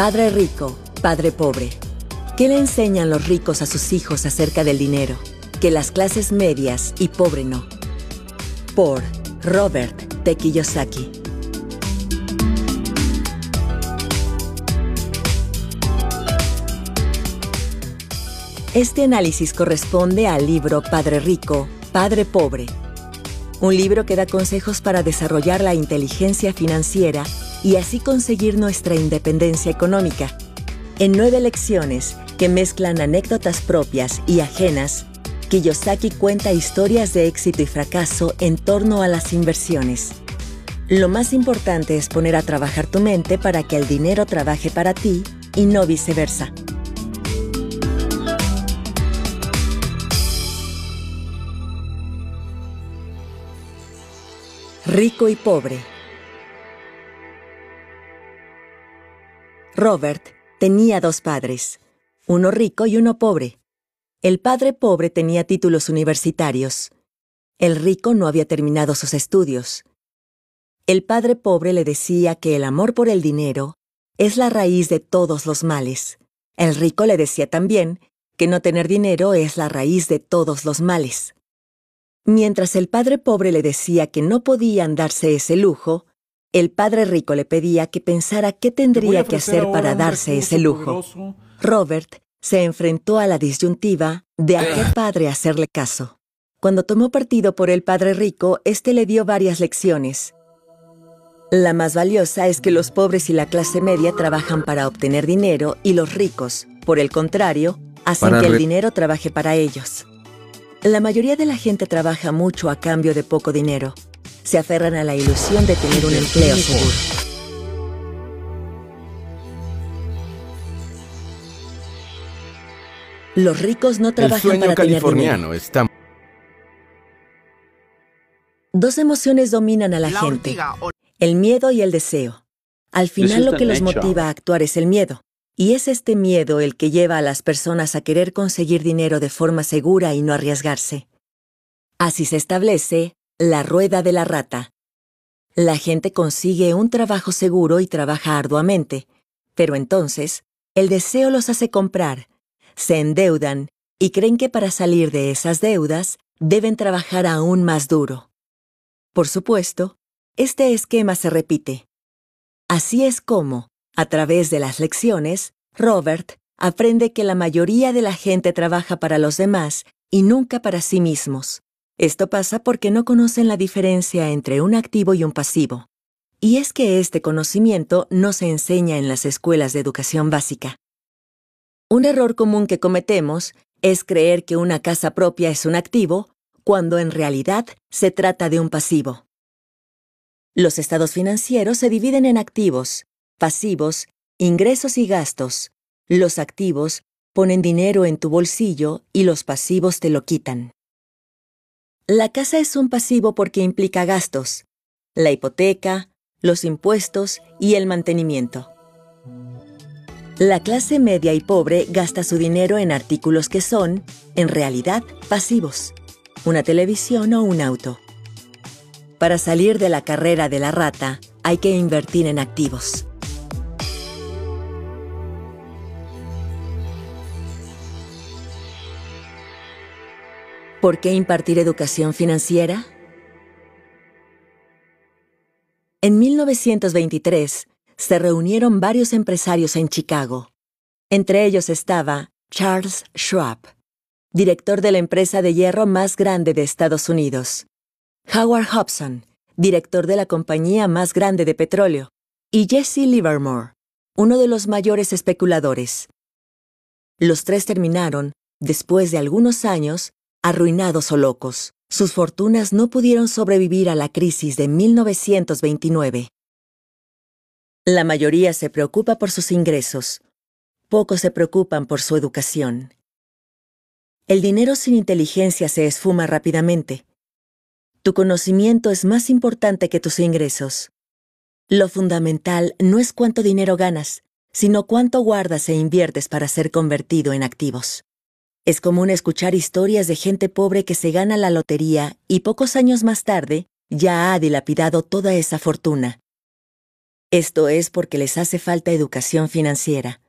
Padre rico, padre pobre. ¿Qué le enseñan los ricos a sus hijos acerca del dinero? Que las clases medias y pobre no. Por Robert T. Este análisis corresponde al libro Padre Rico, Padre Pobre, un libro que da consejos para desarrollar la inteligencia financiera y así conseguir nuestra independencia económica. En nueve lecciones que mezclan anécdotas propias y ajenas, Kiyosaki cuenta historias de éxito y fracaso en torno a las inversiones. Lo más importante es poner a trabajar tu mente para que el dinero trabaje para ti y no viceversa. Rico y pobre. Robert tenía dos padres, uno rico y uno pobre. El padre pobre tenía títulos universitarios. El rico no había terminado sus estudios. El padre pobre le decía que el amor por el dinero es la raíz de todos los males. El rico le decía también que no tener dinero es la raíz de todos los males. Mientras el padre pobre le decía que no podían darse ese lujo, el padre rico le pedía que pensara qué tendría que hacer para darse ese lujo. Robert se enfrentó a la disyuntiva de a qué padre hacerle caso. Cuando tomó partido por el padre rico, éste le dio varias lecciones. La más valiosa es que los pobres y la clase media trabajan para obtener dinero y los ricos, por el contrario, hacen que el dinero trabaje para ellos. La mayoría de la gente trabaja mucho a cambio de poco dinero. Se aferran a la ilusión de tener un empleo seguro. Los ricos no trabajan para californiano tener dinero. Dos emociones dominan a la, gente, el miedo y el deseo. Al final lo que los motiva a actuar es el miedo. Y es este miedo el que lleva a las personas a querer conseguir dinero de forma segura y no arriesgarse. Así se establece la rueda de la rata. La gente consigue un trabajo seguro y trabaja arduamente, pero entonces el deseo los hace comprar, se endeudan y creen que para salir de esas deudas deben trabajar aún más duro. Por supuesto, este esquema se repite. Así es como, a través de las lecciones, Robert aprende que la mayoría de la gente trabaja para los demás y nunca para sí mismos. Esto pasa porque no conocen la diferencia entre un activo y un pasivo. Y es que este conocimiento no se enseña en las escuelas de educación básica. Un error común que cometemos es creer que una casa propia es un activo cuando en realidad se trata de un pasivo. Los estados financieros se dividen en activos, pasivos, ingresos y gastos. Los activos ponen dinero en tu bolsillo y los pasivos te lo quitan. La casa es un pasivo porque implica gastos, la hipoteca, los impuestos y el mantenimiento. La clase media y pobre gasta su dinero en artículos que son, en realidad, pasivos, una televisión o un auto. Para salir de la carrera de la rata, hay que invertir en activos. ¿Por qué impartir educación financiera? En 1923 se reunieron varios empresarios en Chicago. Entre ellos estaba Charles Schwab, director de la empresa de hierro más grande de Estados Unidos, Howard Hobson, director de la compañía más grande de petróleo, y Jesse Livermore, uno de los mayores especuladores. Los tres terminaron, después de algunos años, arruinados o locos. Sus fortunas no pudieron sobrevivir a la crisis de 1929. La mayoría se preocupa por sus ingresos. Pocos se preocupan por su educación. El dinero sin inteligencia se esfuma rápidamente. Tu conocimiento es más importante que tus ingresos. Lo fundamental no es cuánto dinero ganas, sino cuánto guardas e inviertes para ser convertido en activos. Es común escuchar historias de gente pobre que se gana la lotería y pocos años más tarde ya ha dilapidado toda esa fortuna. Esto es porque les hace falta educación financiera.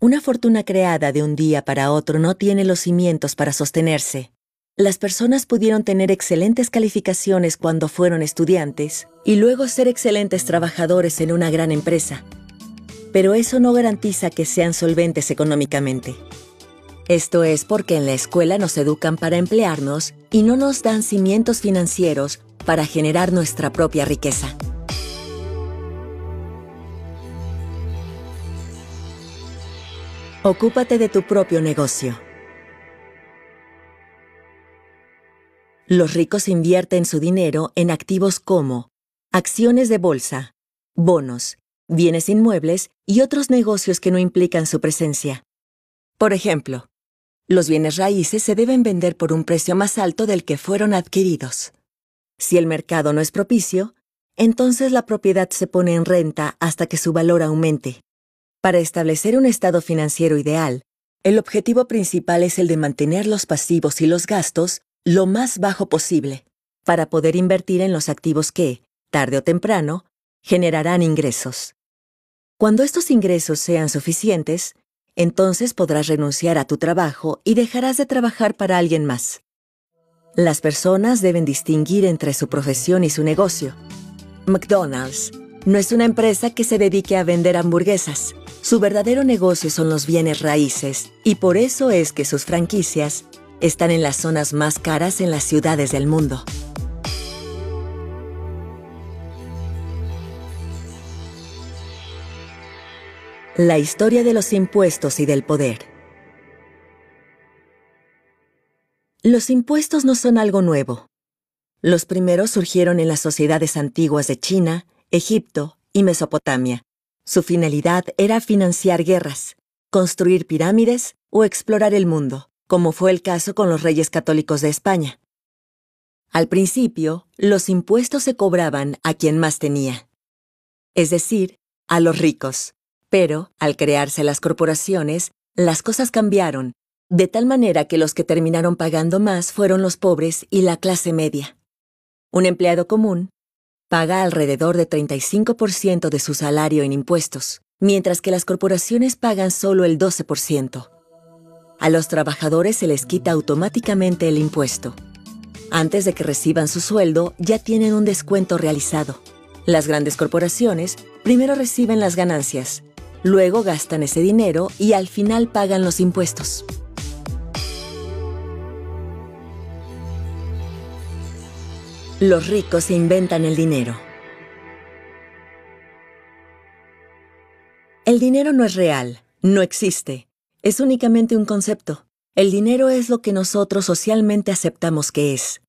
Una fortuna creada de un día para otro no tiene los cimientos para sostenerse. Las personas pudieron tener excelentes calificaciones cuando fueron estudiantes y luego ser excelentes trabajadores en una gran empresa. Pero eso no garantiza que sean solventes económicamente. Esto es porque en la escuela nos educan para emplearnos y no nos dan cimientos financieros para generar nuestra propia riqueza. Ocúpate de tu propio negocio. Los ricos invierten su dinero en activos como acciones de bolsa, bonos, bienes inmuebles y otros negocios que no implican su presencia. Por ejemplo, los bienes raíces se deben vender por un precio más alto del que fueron adquiridos. Si el mercado no es propicio, entonces la propiedad se pone en renta hasta que su valor aumente. Para establecer un estado financiero ideal, el objetivo principal es el de mantener los pasivos y los gastos lo más bajo posible, para poder invertir en los activos que, tarde o temprano, generarán ingresos. Cuando estos ingresos sean suficientes, entonces podrás renunciar a tu trabajo y dejarás de trabajar para alguien más. Las personas deben distinguir entre su profesión y su negocio. McDonald's no es una empresa que se dedique a vender hamburguesas. Su verdadero negocio son los bienes raíces y por eso es que sus franquicias están en las zonas más caras en las ciudades del mundo. La historia de los impuestos y del poder. Los impuestos no son algo nuevo. Los primeros surgieron en las sociedades antiguas de China, Egipto y Mesopotamia. Su finalidad era financiar guerras, construir pirámides o explorar el mundo, como fue el caso con los reyes católicos de España. Al principio, los impuestos se cobraban a quien más tenía, es decir, a los ricos. Pero, al crearse las corporaciones, las cosas cambiaron, de tal manera que los que terminaron pagando más fueron los pobres y la clase media. Un empleado común paga alrededor de 35% de su salario en impuestos, mientras que las corporaciones pagan solo el 12%. A los trabajadores se les quita automáticamente el impuesto. Antes de que reciban su sueldo, ya tienen un descuento realizado. Las grandes corporaciones primero reciben las ganancias Luego gastan ese dinero y al final pagan los impuestos. Los ricos inventan el dinero. El dinero no es real, no existe, es únicamente un concepto. El dinero es lo que nosotros socialmente aceptamos que es.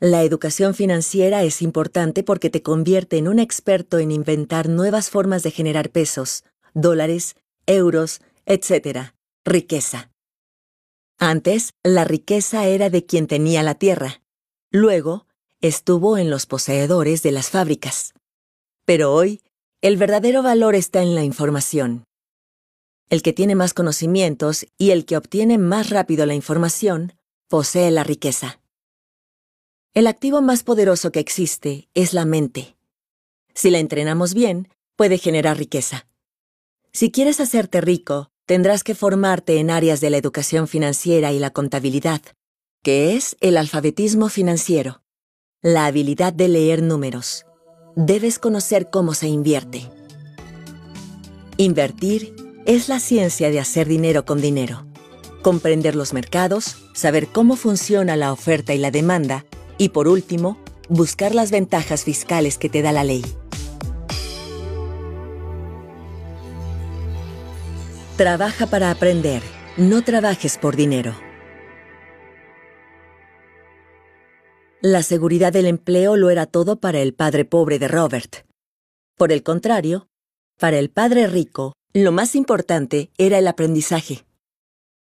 La educación financiera es importante porque te convierte en un experto en inventar nuevas formas de generar pesos, dólares, euros, etc. Riqueza. Antes, la riqueza era de quien tenía la tierra. Luego, estuvo en los poseedores de las fábricas. Pero hoy, el verdadero valor está en la información. El que tiene más conocimientos y el que obtiene más rápido la información, posee la riqueza. El activo más poderoso que existe es la mente. Si la entrenamos bien, puede generar riqueza. Si quieres hacerte rico, tendrás que formarte en áreas de la educación financiera y la contabilidad, que es el alfabetismo financiero, la habilidad de leer números. Debes conocer cómo se invierte. Invertir es la ciencia de hacer dinero con dinero. Comprender los mercados, saber cómo funciona la oferta y la demanda, y por último, buscar las ventajas fiscales que te da la ley. Trabaja para aprender, no trabajes por dinero. La seguridad del empleo lo era todo para el padre pobre de Robert. Por el contrario, para el padre rico, lo más importante era el aprendizaje.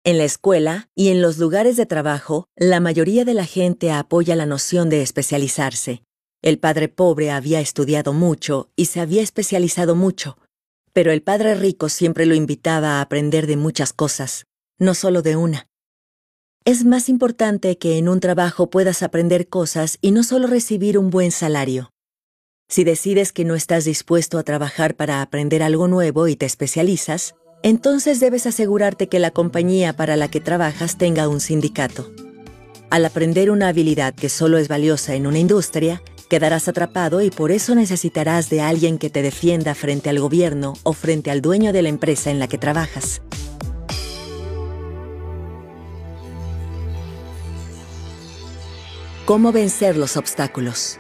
En la escuela y en los lugares de trabajo, la mayoría de la gente apoya la noción de especializarse. El padre pobre había estudiado mucho y se había especializado mucho, pero el padre rico siempre lo invitaba a aprender de muchas cosas, no solo de una. Es más importante que en un trabajo puedas aprender cosas y no solo recibir un buen salario. Si decides que no estás dispuesto a trabajar para aprender algo nuevo y te especializas, entonces debes asegurarte que la compañía para la que trabajas tenga un sindicato. Al aprender una habilidad que solo es valiosa en una industria, quedarás atrapado y por eso necesitarás de alguien que te defienda frente al gobierno o frente al dueño de la empresa en la que trabajas. ¿Cómo vencer los obstáculos?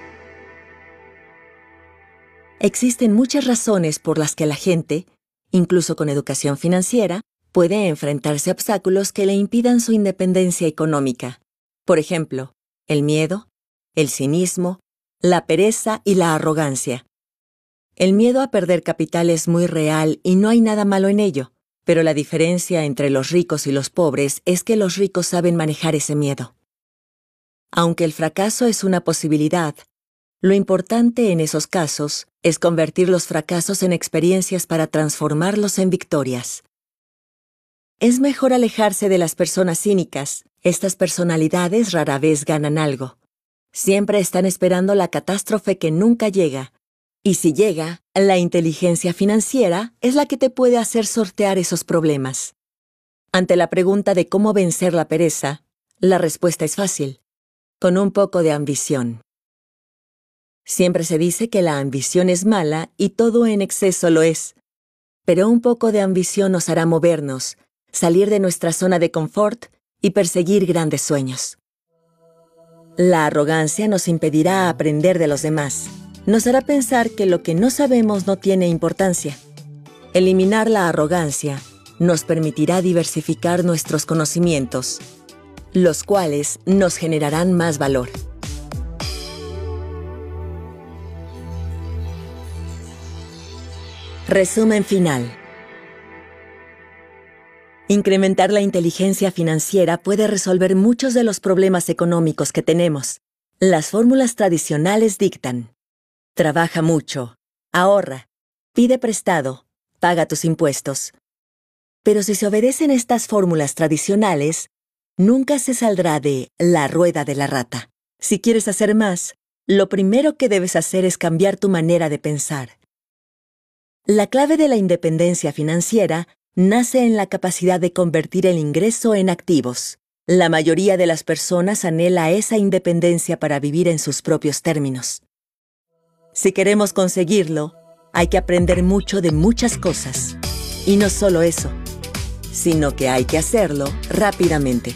Existen muchas razones por las que la gente, incluso con educación financiera, puede enfrentarse a obstáculos que le impidan su independencia económica. Por ejemplo, el miedo, el cinismo, la pereza y la arrogancia. El miedo a perder capital es muy real y no hay nada malo en ello, pero la diferencia entre los ricos y los pobres es que los ricos saben manejar ese miedo. Aunque el fracaso es una posibilidad, lo importante en esos casos es convertir los fracasos en experiencias para transformarlos en victorias. Es mejor alejarse de las personas cínicas. Estas personalidades rara vez ganan algo. Siempre están esperando la catástrofe que nunca llega. Y si llega, la inteligencia financiera es la que te puede hacer sortear esos problemas. Ante la pregunta de cómo vencer la pereza, la respuesta es fácil, con un poco de ambición. Siempre se dice que la ambición es mala y todo en exceso lo es. Pero un poco de ambición nos hará movernos, salir de nuestra zona de confort y perseguir grandes sueños. La arrogancia nos impedirá aprender de los demás. Nos hará pensar que lo que no sabemos no tiene importancia. Eliminar la arrogancia nos permitirá diversificar nuestros conocimientos, los cuales nos generarán más valor. Resumen final. Incrementar la inteligencia financiera puede resolver muchos de los problemas económicos que tenemos. Las fórmulas tradicionales dictan. Trabaja mucho, ahorra, pide prestado, paga tus impuestos. Pero si se obedecen estas fórmulas tradicionales, nunca se saldrá de la rueda de la rata. Si quieres hacer más, lo primero que debes hacer es cambiar tu manera de pensar. La clave de la independencia financiera nace en la capacidad de convertir el ingreso en activos. La mayoría de las personas anhela esa independencia para vivir en sus propios términos. Si queremos conseguirlo, hay que aprender mucho de muchas cosas. Y no solo eso, sino que hay que hacerlo rápidamente.